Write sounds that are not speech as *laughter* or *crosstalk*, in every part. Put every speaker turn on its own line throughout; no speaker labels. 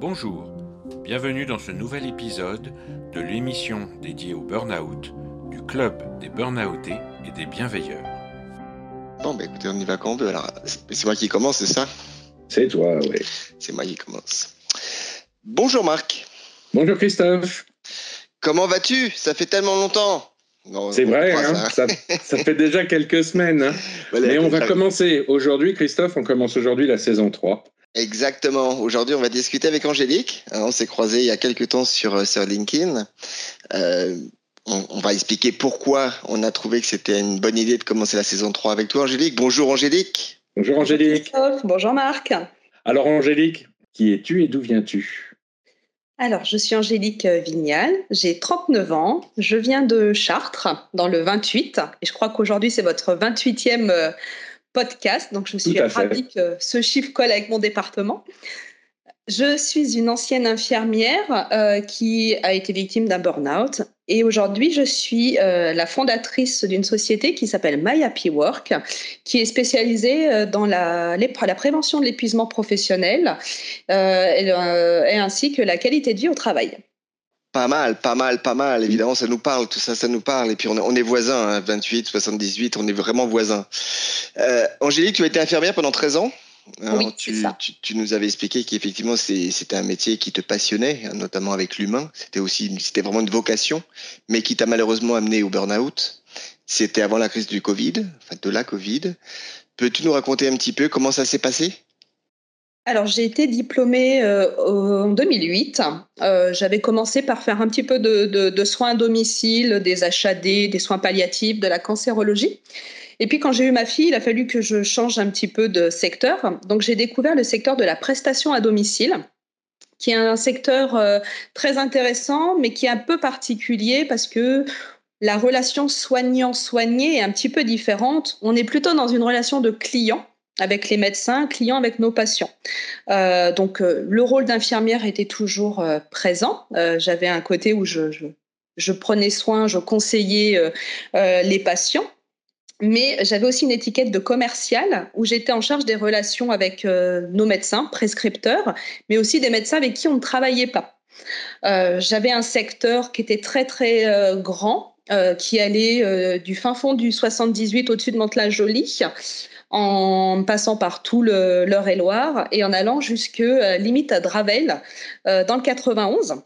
Bonjour, bienvenue dans ce nouvel épisode de l'émission dédiée au burn-out du club des burn-outés et des bienveilleurs.
Bon, bah écoutez, on y va quand on veut. Alors, c'est moi qui commence, c'est ça?
C'est toi, oui.
C'est moi qui commence. Bonjour Marc.
Bonjour Christophe.
Comment vas-tu? Ça fait tellement longtemps.
C'est vrai, hein, ça. ça, fait déjà quelques semaines. Hein. *laughs* Mais on va commencer aujourd'hui, Christophe, on commence aujourd'hui la saison 3.
Exactement. Aujourd'hui, on va discuter avec Angélique. Hein, on s'est croisé il y a quelques temps sur, euh, sur LinkedIn. Euh, on, va expliquer pourquoi on a trouvé que c'était une bonne idée de commencer la saison 3 avec toi, Angélique. Bonjour, Angélique.
Bonjour, Angélique.
Bonjour, Marc.
Alors, Angélique, qui es-tu et d'où viens-tu?
Alors, je suis Angélique Vignal, j'ai 39 ans, je viens de Chartres, dans le 28, et je crois qu'aujourd'hui c'est votre 28e podcast. Donc, je suis ravie que ce chiffre colle avec mon département. Je suis une ancienne infirmière euh, qui a été victime d'un burn-out et aujourd'hui je suis euh, la fondatrice d'une société qui s'appelle My Happy Work, qui est spécialisée euh, dans la, la prévention de l'épuisement professionnel et, ainsi que la qualité de vie au travail.
Pas mal, pas mal, pas mal. Évidemment, ça nous parle, tout ça, ça nous parle. Et puis, on, est voisins, hein, 28, 78, on est vraiment voisins. Angélique, tu as été infirmière pendant 13 ans?
Oui,
tu, ça. Tu, nous avais expliqué qu'effectivement c'était un métier qui te passionnait, hein, notamment avec l'humain. C'était aussi c'était vraiment une vocation, mais qui t'a malheureusement amené au burn-out. C'était avant la crise du Covid, enfin de la Covid. Peux-tu nous raconter un petit peu comment ça s'est passé?
Alors, j'ai été diplômée euh, en 2008. Euh, j'avais commencé par faire un petit peu de, soins à domicile, des HAD, des soins palliatifs, de la cancérologie. Et puis, quand j'ai eu ma fille, il a fallu que je change un petit peu de secteur. Donc, j'ai découvert le secteur de la prestation à domicile qui est un secteur euh, très intéressant, mais qui est un peu particulier parce que la relation soignant-soigné est un petit peu différente. On est plutôt dans une relation de client avec les médecins, clients, avec nos patients. Euh, donc euh, le rôle d'infirmière était toujours présent. J'avais un côté où je, prenais soin, je conseillais les patients. Mais j'avais aussi une étiquette de commercial où j'étais en charge des relations avec nos médecins, prescripteurs, mais aussi des médecins avec qui on ne travaillait pas. j'avais un secteur qui était très très grand, qui allait du fin fond du 78 au-dessus de Mantes-la-Jolie en passant par tout le l'Eure-et-Loire et en allant jusque euh, limite à Dravel euh, dans le 91.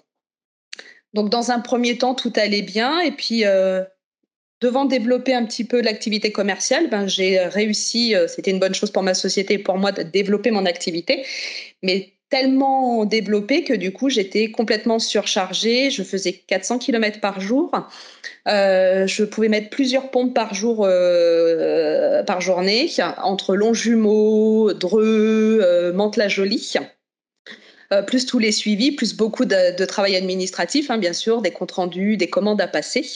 Donc dans un premier temps, tout allait bien et puis euh, devant développer un petit peu l'activité commerciale, ben, j'ai réussi, c'était une bonne chose pour ma société et pour moi de développer mon activité, mais tellement développé que du coup j'étais complètement surchargée. Je faisais 400 km par jour. Euh, je pouvais mettre plusieurs pompes par jour, euh, par journée, entre Longjumeau, Dreux, euh, Mantes-la-Jolie. Euh, plus tous les suivis, plus beaucoup de, travail administratif, hein, bien sûr, des comptes rendus, des commandes à passer.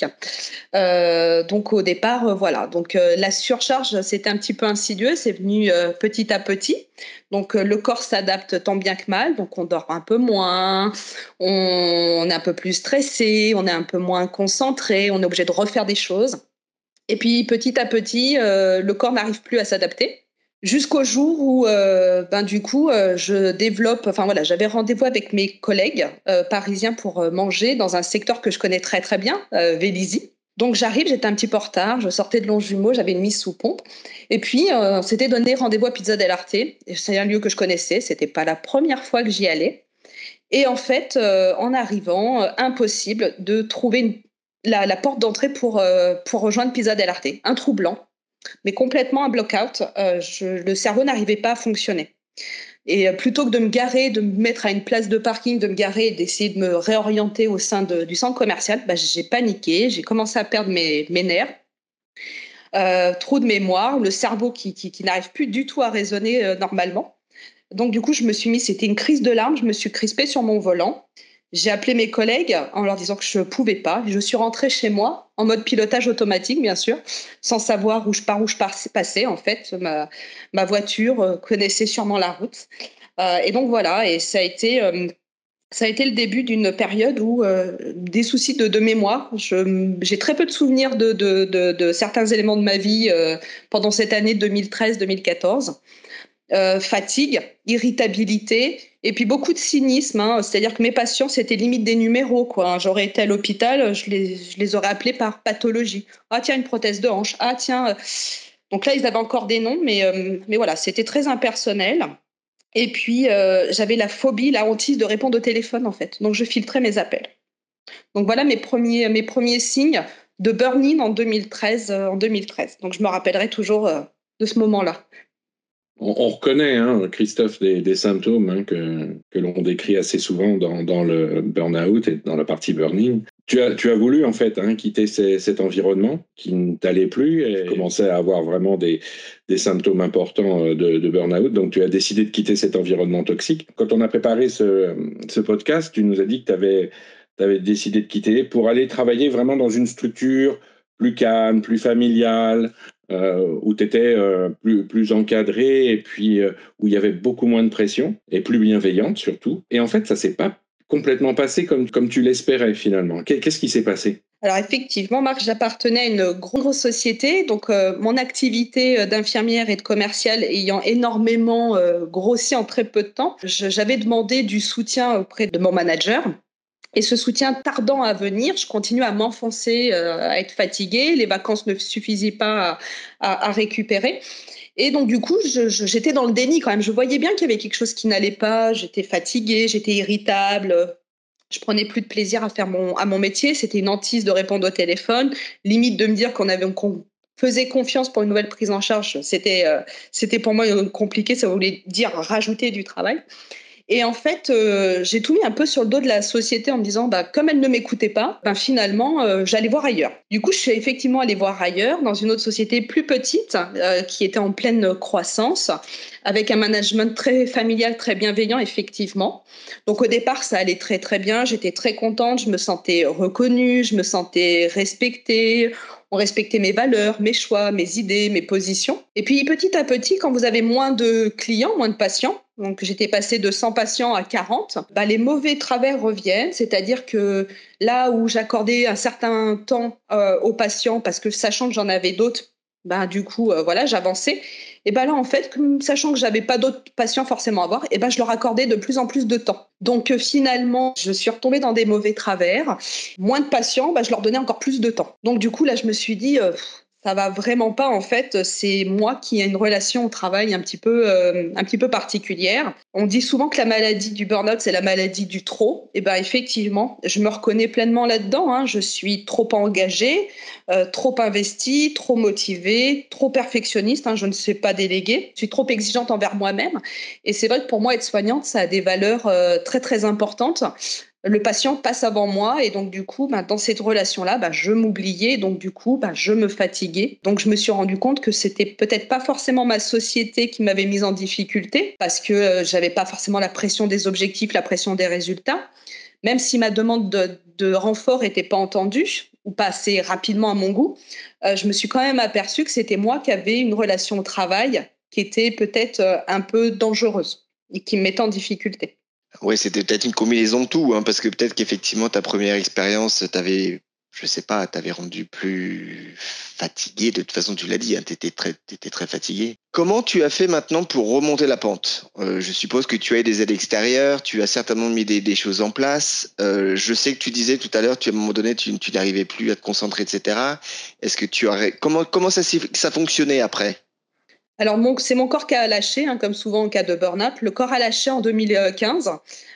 Euh, donc au départ, euh, voilà. Donc la surcharge, c'était un petit peu insidieux, c'est venu petit à petit. Donc le corps s'adapte tant bien que mal, donc on dort un peu moins, on, est un peu plus stressé, on est un peu moins concentré, on est obligé de refaire des choses. Et puis petit à petit, le corps n'arrive plus à s'adapter. Jusqu'au jour où, euh, ben, du coup, euh, je développe, enfin voilà, j'avais rendez-vous avec mes collègues euh, parisiens pour manger dans un secteur que je connais très très bien, Vélizy. Donc j'arrive, j'étais un petit peu en retard, je sortais de Longjumeau, j'avais une mise sous pompe. Et puis, on s'était donné rendez-vous à Pizza del Arte. C'est un lieu que je connaissais, c'était pas la première fois que j'y allais. Et en fait, en arrivant, impossible de trouver la, porte d'entrée pour, pour rejoindre Pizza del Arte. Un trou blanc mais complètement un block-out. Euh, le cerveau n'arrivait pas à fonctionner. Et euh, plutôt que de me garer, de me mettre à une place de parking, de me garer et d'essayer de me réorienter au sein du centre commercial, bah, j'ai paniqué, j'ai commencé à perdre mes, nerfs. Euh, trop de mémoire, le cerveau qui, n'arrive plus du tout à raisonner normalement. Donc du coup, je me suis mis, c'était une crise de larmes, je me suis crispée sur mon volant. J'ai appelé mes collègues en leur disant que je ne pouvais pas. Je suis rentrée chez moi en mode pilotage automatique, bien sûr, sans savoir où je pars, où je passais. En fait, ma, voiture euh, connaissait sûrement la route. Euh, et donc voilà, et ça a été, euh, ça a été le début d'une période où des soucis de, de mémoire. J'ai très peu de souvenirs de, de, certains éléments de ma vie pendant cette année 2013-2014. fatigue, irritabilité, et puis beaucoup de cynisme. Hein. C'est-à-dire que mes patients, c'était limite des numéros. Quoi. J'aurais été à l'hôpital, je les, aurais appelés par pathologie. Ah tiens, une prothèse de hanche. Ah tiens. Donc là, ils avaient encore des noms, mais, mais voilà, c'était très impersonnel. Et puis, j'avais la phobie, la hantise de répondre au téléphone, en fait. Donc, je filtrais mes appels. Donc, voilà mes premiers, mes premiers signes de burn-in en 2013, en 2013. Donc, je me rappellerai toujours de ce moment-là.
On, reconnaît, hein, Christophe, des, symptômes hein, que, que l'on décrit assez souvent dans, dans le burn-out et dans la partie burning. Tu as, tu as voulu, en fait, hein, quitter cet environnement qui ne t'allait plus et commençais à avoir vraiment des, des symptômes importants euh, de, de burn-out. Donc, tu as décidé de quitter cet environnement toxique. Quand on a préparé ce, ce podcast, tu nous as dit que tu avais, avais décidé de quitter pour aller travailler vraiment dans une structure plus calme, plus familiale, euh, où tu étais euh, plus, plus encadré et puis euh, où il y avait beaucoup moins de pression et plus bienveillante surtout. Et en fait, ça s'est pas complètement passé comme, comme tu l'espérais finalement. Qu'est-ce qui s'est passé?
Alors effectivement, Marc, j'appartenais à une grosse société, donc mon activité d'infirmière et de commerciale ayant énormément grossi en très peu de temps, j'avais demandé du soutien auprès de mon manager et ce soutien tardant à venir, je continue à m'enfoncer, euh, à être fatiguée. Les vacances ne suffisaient pas à, récupérer. Et donc, du coup, j'étais dans le déni quand même. Je voyais bien qu'il y avait quelque chose qui n'allait pas. J'étais fatiguée, j'étais irritable. Je prenais plus de plaisir à faire mon, à mon métier. C'était une hantise de répondre au téléphone. Limite de me dire qu'on avait, qu'on faisait confiance pour une nouvelle prise en charge. C'était, euh, c'était pour moi compliqué. Ça voulait dire rajouter du travail. Et en fait, euh, j'ai tout mis un peu sur le dos de la société en me disant, bah, comme elle ne m'écoutait pas, ben finalement, euh, j'allais voir ailleurs. Du coup, je suis effectivement allée voir ailleurs, dans une autre société plus petite, euh, qui était en pleine croissance, avec un management très familial, très bienveillant, effectivement. Donc au départ, ça allait très très bien. J'étais très contente, je me sentais reconnue, je me sentais respectée on respectait mes valeurs, mes choix, mes idées, mes positions. Et puis petit à petit, quand vous avez moins de clients, moins de patients, donc j'étais passée de 100 patients à 40, bah, les mauvais travers reviennent, c'est-à-dire que là où j'accordais un certain temps euh, aux patients, parce que sachant que j'en avais d'autres, bah, du coup, euh, voilà, j'avançais. Et ben là, en fait, sachant que j'avais pas d'autres patients forcément à voir, et ben je leur accordais de plus en plus de temps. Donc euh, finalement, je suis retombée dans des mauvais travers. Moins de patients, ben, je leur donnais encore plus de temps. Donc du coup, là, je me suis dit, ça va vraiment pas en fait. C'est moi qui ai une relation au travail un petit peu, euh, un petit peu particulière. On dit souvent que la maladie du burn-out c'est la maladie du trop. Et ben effectivement, je me reconnais pleinement là-dedans. Hein. Je suis trop engagée, euh, trop investie, trop motivée, trop perfectionniste. Hein. Je ne sais pas déléguer. Je suis trop exigeante envers moi-même. Et c'est vrai que pour moi être soignante ça a des valeurs euh, très très importantes le patient passe avant moi et donc du coup, bah, dans cette relation-là, bah, je m'oubliais, donc du coup, bah, je me fatiguais. Donc je me suis rendu compte que c'était peut-être pas forcément ma société qui m'avait mise en difficulté parce que euh, j'avais pas forcément la pression des objectifs, la pression des résultats. Même si ma demande de, renfort n'était pas entendue ou pas assez rapidement à mon goût, euh, je me suis quand même aperçue que c'était moi qui avais une relation au travail qui était peut-être euh, un peu dangereuse et qui me mettait en difficulté.
Oui, c'était peut-être une combinaison de tout, hein, parce que peut-être qu'effectivement, ta première expérience t'avait, je sais pas, t'avait rendu plus fatigué. De toute façon, tu l'as dit, hein, tu étais très, étais très fatigué. Comment tu as fait maintenant pour remonter la pente? Euh, Je suppose que tu as des aides extérieures, tu as certainement mis des, choses en place. Euh, je sais que tu disais tout à l'heure, tu à un moment donné, tu, tu n'arrivais plus à te concentrer, etc. Est-ce que tu aurais comment comment ça ça fonctionnait après?
Alors, c'est mon corps qui a lâché, hein, comme souvent en cas de burn-out. Le corps a lâché en 2015.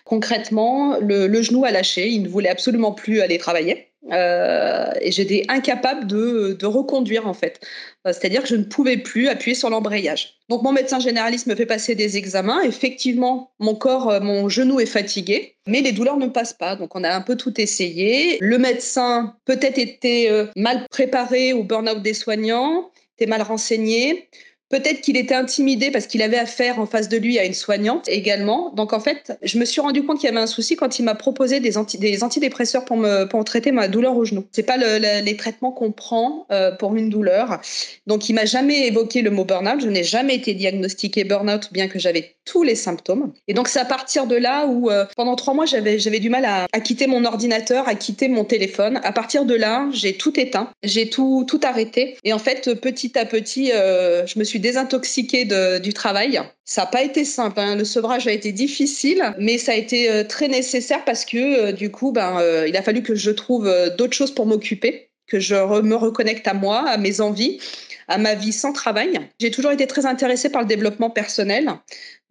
Concrètement, le, genou a lâché. Il ne voulait absolument plus aller travailler. Euh, et j'étais incapable de, reconduire, en fait. Euh, c'est-à-dire que je ne pouvais plus appuyer sur l'embrayage. Donc, mon médecin généraliste me fait passer des examens. Effectivement, mon corps, euh, mon genou est fatigué, mais les douleurs ne passent pas. Donc, on a un peu tout essayé. Le médecin peut-être était mal préparé au burn-out des soignants, était mal renseigné. Peut-être qu'il était intimidé parce qu'il avait affaire en face de lui à une soignante également. Donc en fait, je me suis rendu compte qu'il y avait un souci quand il m'a proposé des, des antidépresseurs pour me pour traiter ma douleur au genou. C'est pas les traitements qu'on prend euh, pour une douleur. Donc il m'a jamais évoqué le mot burn-out. Je n'ai jamais été diagnostiqué burn-out, bien que j'avais tous les symptômes. Et donc c'est à partir de là où euh, pendant trois mois j'avais j'avais du mal à, à, quitter mon ordinateur, à quitter mon téléphone. À partir de là, j'ai tout éteint, j'ai tout tout arrêté. Et en fait, petit à petit, euh, je me suis suis désintoxiquée du travail. Ça n'a pas été simple. Hein. Le sevrage a été difficile, mais ça a été très nécessaire parce que du coup, ben, il a fallu que je trouve d'autres choses pour m'occuper, que je me reconnecte à moi, à mes envies à ma vie sans travail. J'ai toujours été très intéressée par le développement personnel.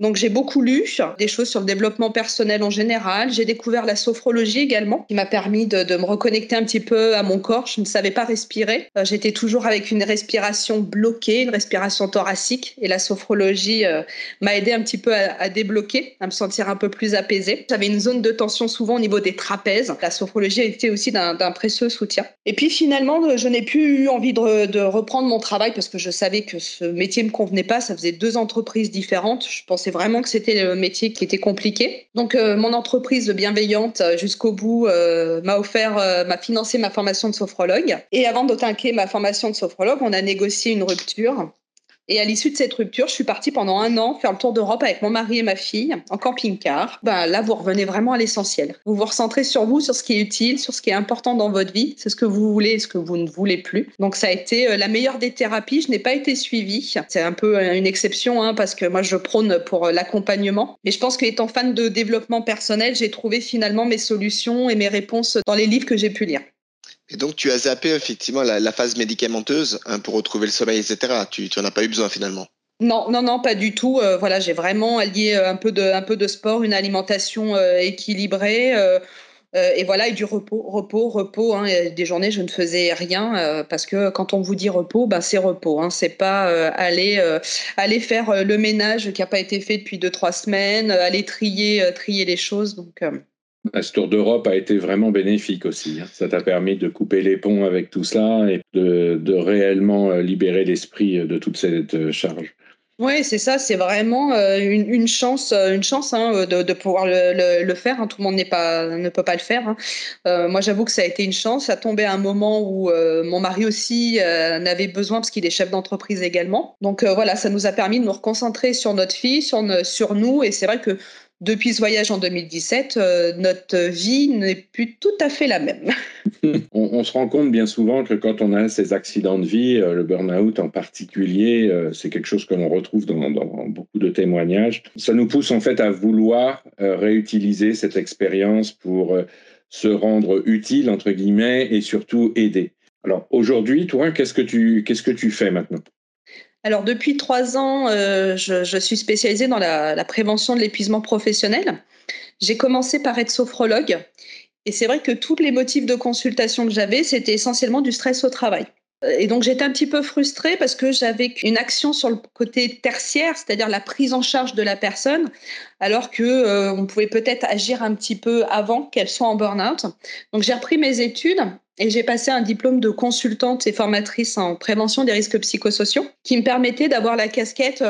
Donc j'ai beaucoup lu des choses sur le développement personnel en général. J'ai découvert la sophrologie également, qui m'a permis de, me reconnecter un petit peu à mon corps. Je ne savais pas respirer. Euh, j'étais toujours avec une respiration bloquée, une respiration thoracique. Et la sophrologie euh, m'a aidé un petit peu à, débloquer, à me sentir un peu plus apaisée. J'avais une zone de tension souvent au niveau des trapèzes. La sophrologie a été aussi d'un précieux soutien. Et puis finalement, je n'ai plus eu envie de, reprendre mon travail parce que je savais que ce métier me convenait pas. Ça faisait deux entreprises différentes. Je pense c'est vraiment que c'était le métier qui était compliqué. Donc, euh, mon entreprise bienveillante euh, jusqu'au bout euh, m'a offert, m'a financé ma formation de sophrologue. Et avant d'attaquer ma formation de sophrologue, on a négocié une rupture et à l'issue de cette rupture, je suis partie pendant un an faire le tour d'Europe avec mon mari et ma fille en camping-car. Ben, là, vous revenez vraiment à l'essentiel. Vous vous recentrez sur vous, sur ce qui est utile, sur ce qui est important dans votre vie. C'est ce que vous voulez et ce que vous ne voulez plus. Donc, ça a été euh, la meilleure des thérapies. Je n'ai pas été suivie. C'est un peu euh, une exception hein, parce que moi, je prône pour euh, l'accompagnement. Mais je pense qu'étant fan de développement personnel, j'ai trouvé finalement mes solutions et mes réponses dans les livres que j'ai pu lire.
Et donc, tu as zappé effectivement la, phase médicamenteuse hein, pour retrouver le sommeil, etc. Tu n'en as pas eu besoin finalement.
Non, non, non, pas du tout. Euh, voilà, j'ai vraiment allié euh, un peu de, un peu de sport, une alimentation euh, équilibrée. et voilà, et du repos, repos, repos. Hein. Des journées, je ne faisais rien parce que quand on vous dit repos, ben, c'est repos. Hein. C'est pas aller, aller faire le ménage qui n'a pas été fait depuis deux, trois semaines, aller trier, trier les choses. Donc,
ce tour d'Europe a été vraiment bénéfique aussi. Hein. Ça t'a permis de couper les ponts avec tout cela et de, réellement euh, libérer l'esprit euh, de toute cette euh, charge.
Oui, c'est ça, c'est vraiment une, chance, une chance hein, de, pouvoir le, faire. Hein. Tout le monde pas, ne peut pas le faire. moi, j'avoue que ça a été une chance. Ça tombait à un moment où mon mari aussi en avait besoin parce qu'il est chef d'entreprise également. Donc voilà, ça nous a permis de nous reconcentrer sur notre fille, sur nous. Et c'est vrai que depuis ce voyage en 2017, euh, notre vie n'est plus tout à fait la même. *laughs* *laughs*
on, se rend compte bien souvent que quand on a ces accidents de vie, euh, le burn-out en particulier, euh, c'est quelque chose que l'on retrouve dans, beaucoup de témoignages. Ça nous pousse en fait à vouloir réutiliser cette expérience pour se rendre utile, entre guillemets, et surtout aider. Alors aujourd'hui, toi, qu'est-ce que tu, qu'est-ce que tu fais maintenant?
Alors depuis trois ans, euh, je, suis spécialisée dans la, prévention de l'épuisement professionnel. J'ai commencé par être sophrologue et c'est vrai que tous les motifs de consultation que j'avais, c'était essentiellement du stress au travail. Et donc j'étais un petit peu frustrée parce que j'avais une action sur le côté tertiaire, c'est-à-dire la prise en charge de la personne, alors que euh, on pouvait peut-être agir un petit peu avant qu'elle soit en burn-out. Donc j'ai repris mes études et j'ai passé un diplôme de consultante et formatrice en prévention des risques psychosociaux qui me permettait d'avoir la casquette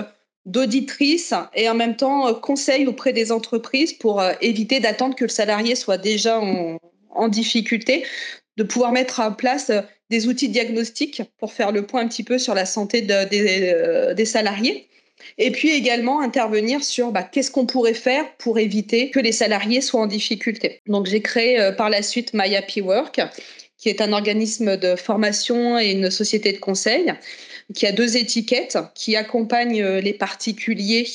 d'auditrice et en même temps euh, conseil auprès des entreprises pour euh, éviter d'attendre que le salarié soit déjà en, difficulté, de pouvoir mettre en place euh, des outils diagnostiques pour faire le point un petit peu sur la santé des, salariés. Et puis également intervenir sur bah, qu'est-ce qu'on pourrait faire pour éviter que les salariés soient en difficulté. Donc j'ai créé par la suite My Happy Work, qui est un organisme de formation et une société de conseil qui a deux étiquettes, qui accompagne euh, les particuliers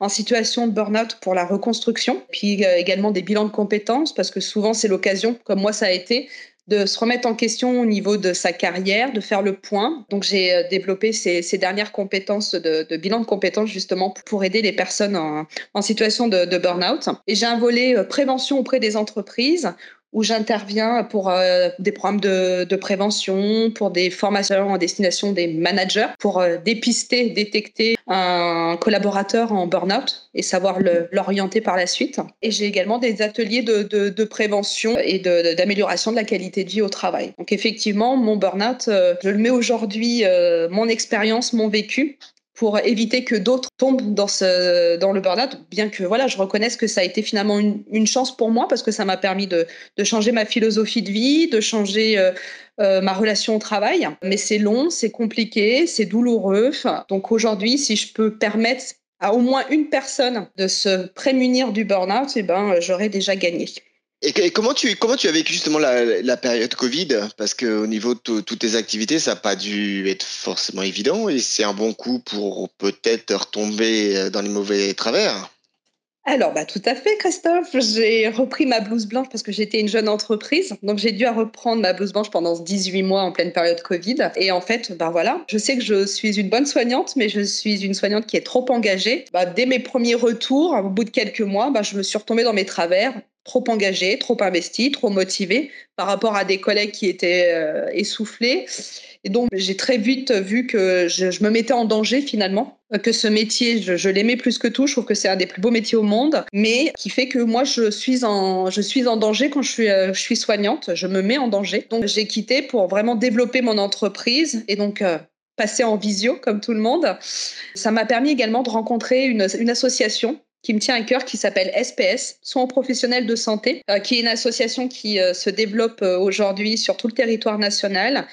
en situation de burn-out pour la reconstruction, puis euh, également des bilans de compétences, parce que souvent c'est l'occasion, comme moi ça a été, de se remettre en question au niveau de sa carrière, de faire le point. Donc j'ai euh, développé ces, dernières compétences de, bilan de compétences justement pour aider les personnes en, situation de, de burn-out. Et j'ai un volet prévention auprès des entreprises où j'interviens pour euh, des programmes de, prévention, pour des formations en destination des managers, pour euh, dépister, détecter un collaborateur en burn-out et savoir l'orienter par la suite. Et j'ai également des ateliers de, prévention et d'amélioration de, la qualité de vie au travail. Donc effectivement, mon burn-out, euh, je le mets aujourd'hui, mon expérience, mon vécu, pour éviter que d'autres tombent dans, ce, dans le burn-out, bien que voilà, je reconnaisse que ça a été finalement une, chance pour moi parce que ça m'a permis de, de, changer ma philosophie de vie, de changer euh, euh, ma relation au travail. Mais c'est long, c'est compliqué, c'est douloureux. Donc aujourd'hui, si je peux permettre à au moins une personne de se prémunir du burn-out, eh ben, j'aurais déjà gagné.
Et, comment, tu, comment tu as vécu justement la, période Covid? Parce qu'au niveau de toutes tes activités, ça n'a pas dû être forcément évident et c'est un bon coup pour peut-être retomber euh, dans les mauvais travers.
Alors, bah, tout à fait, Christophe. J'ai repris ma blouse blanche parce que j'étais une jeune entreprise. Donc, j'ai dû reprendre ma blouse blanche pendant 18 mois en pleine période Covid. Et en fait, bah voilà, je sais que je suis une bonne soignante, mais je suis une soignante qui est trop engagée. Bah, dès mes premiers retours, au bout de quelques mois, bah, je me suis retombée dans mes travers trop engagée, trop investie, trop motivée par rapport à des collègues qui étaient euh, essoufflés. Et donc, j'ai très vite vu que je, me mettais en danger finalement, que ce métier, je, l'aimais plus que tout. Je trouve que c'est un des plus beaux métiers au monde, mais qui fait que moi, je suis en, je suis en danger quand je suis, euh, je suis soignante. Je me mets en danger. Donc, j'ai quitté pour vraiment développer mon entreprise et donc euh, passer en visio comme tout le monde. Ça m'a permis également de rencontrer une association qui me tient à cœur, qui s'appelle SPS, Soins professionnels de santé, euh, qui est une association qui se développe aujourd'hui sur tout le territoire national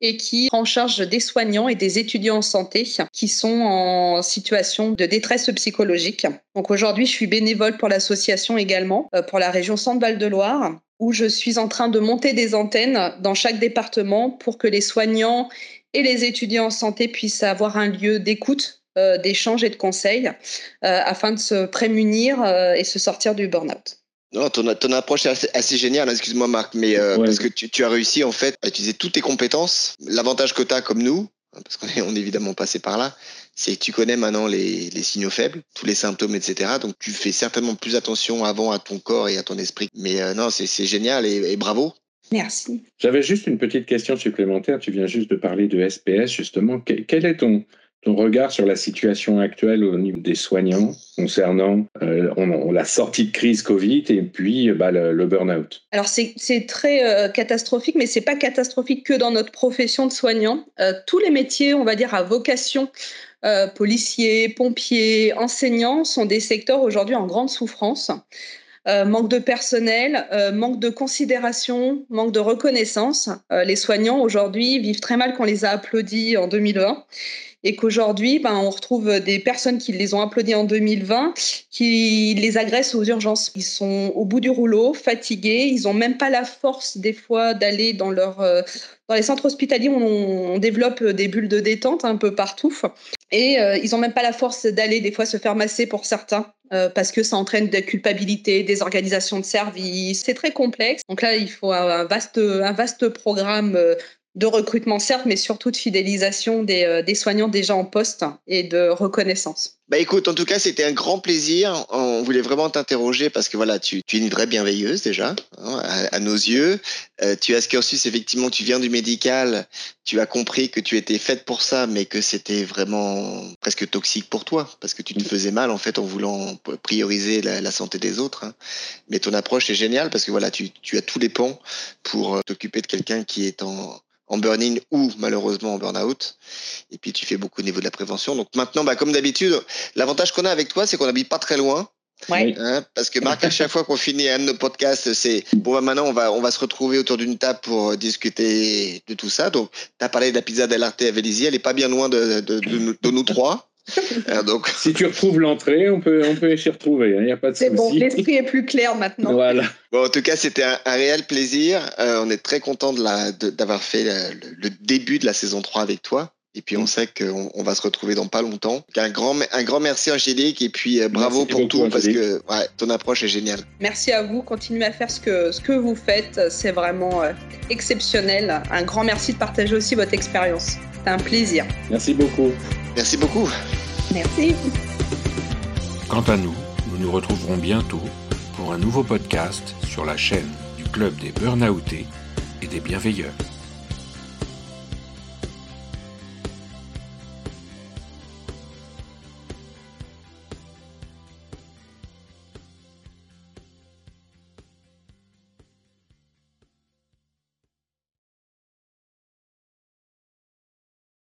et qui prend en charge des soignants et des étudiants en santé qui sont en situation de détresse psychologique. Donc aujourd'hui, je suis bénévole pour l'association également, euh, pour la région Centre-Val de Loire, où je suis en train de monter des antennes dans chaque département pour que les soignants et les étudiants en santé puissent avoir un lieu d'écoute euh, d'échange et de conseils euh, afin de se prémunir et se sortir du burn-out.
Non, ton, ton approche est assez, géniale, hein, excuse-moi Marc, mais euh, parce que tu, as réussi en fait à utiliser toutes tes compétences. L'avantage que tu as comme nous, hein, parce qu'on est, on est évidemment passé par là, c'est que tu connais maintenant les, signaux faibles, tous les symptômes, etc. Donc tu fais certainement plus attention avant à ton corps et à ton esprit. Mais euh, non, c'est génial et, bravo.
Merci.
J'avais juste une petite question supplémentaire. Tu viens juste de parler de SPS, justement. quel est ton, ton regard sur la situation actuelle au niveau des soignants concernant euh, la sortie de crise Covid et puis bah, le, burn-out
Alors c'est très euh, catastrophique, mais c'est pas catastrophique que dans notre profession de soignant. Euh, tous les métiers, on va dire, à vocation, policiers, pompiers, enseignants, sont des secteurs aujourd'hui en grande souffrance. manque de personnel, manque de considération, manque de reconnaissance. les soignants aujourd'hui vivent très mal qu'on les a applaudis en 2020 et qu'aujourd'hui, ben, on retrouve des personnes qui les ont applaudis en 2020, qui les agressent aux urgences. Ils sont au bout du rouleau, fatigués, ils n'ont même pas la force des fois d'aller dans leur... Euh, dans les centres hospitaliers, on, on, développe des bulles de détente un peu partout. Et euh, ils n'ont même pas la force d'aller des fois se faire masser pour certains. Euh, parce que ça entraîne des culpabilités, des organisations de services. C'est très complexe. Donc là, il faut un vaste, un vaste programme de recrutement, certes, mais surtout de fidélisation euh, des, soignants déjà en poste et de reconnaissance.
Bah écoute, en tout cas, c'était un grand plaisir. On voulait vraiment t'interroger parce que voilà, tu, es une vraie bienveilleuse déjà, hein, à, nos yeux. Euh, tu as ce cursus, effectivement, tu viens du médical. Tu as compris que tu étais faite pour ça, mais que c'était vraiment presque toxique pour toi parce que tu te faisais mal en fait en voulant prioriser la, santé des autres. Hein. Mais ton approche est géniale parce que voilà, tu, tu as tous les ponts pour euh, t'occuper de quelqu'un qui est en, en burn-in ou malheureusement en burn-out. Et puis tu fais beaucoup au niveau de la prévention. Donc maintenant, bah, comme d'habitude, l'avantage qu'on a avec toi, c'est qu'on n'habite pas très loin. Hein, parce que Marc, à chaque fois qu'on finit un de nos podcasts, c'est bon, bah, maintenant on va, on va se retrouver autour d'une table pour discuter de tout ça. Donc, tu as parlé de la pizza d'Alarte à Vélizy, elle est pas bien loin de, de, de nous trois.
Euh, *laughs* donc... Si tu retrouves l'entrée, on peut, on peut s'y retrouver. Il hein, n'y a pas de
C'est bon, l'esprit est plus clair maintenant.
Voilà.
Bon, en tout cas, c'était un, réel plaisir. Euh, on est très content d'avoir fait le, début de la saison 3 avec toi. Et puis, on mm. sait qu'on on va se retrouver dans pas longtemps. Un grand, un grand merci, Angélique. Et puis, euh, bravo pour tout, parce que ouais, ton approche est géniale.
Merci à vous. Continuez à faire ce que, ce que vous faites. C'est vraiment exceptionnel. Un grand merci de partager aussi votre expérience. C'est un plaisir.
Merci beaucoup.
Merci beaucoup.
Merci.
Quant à nous, nous nous retrouverons bientôt pour un nouveau podcast sur la chaîne du Club des Burnoutés et des Bienveilleurs.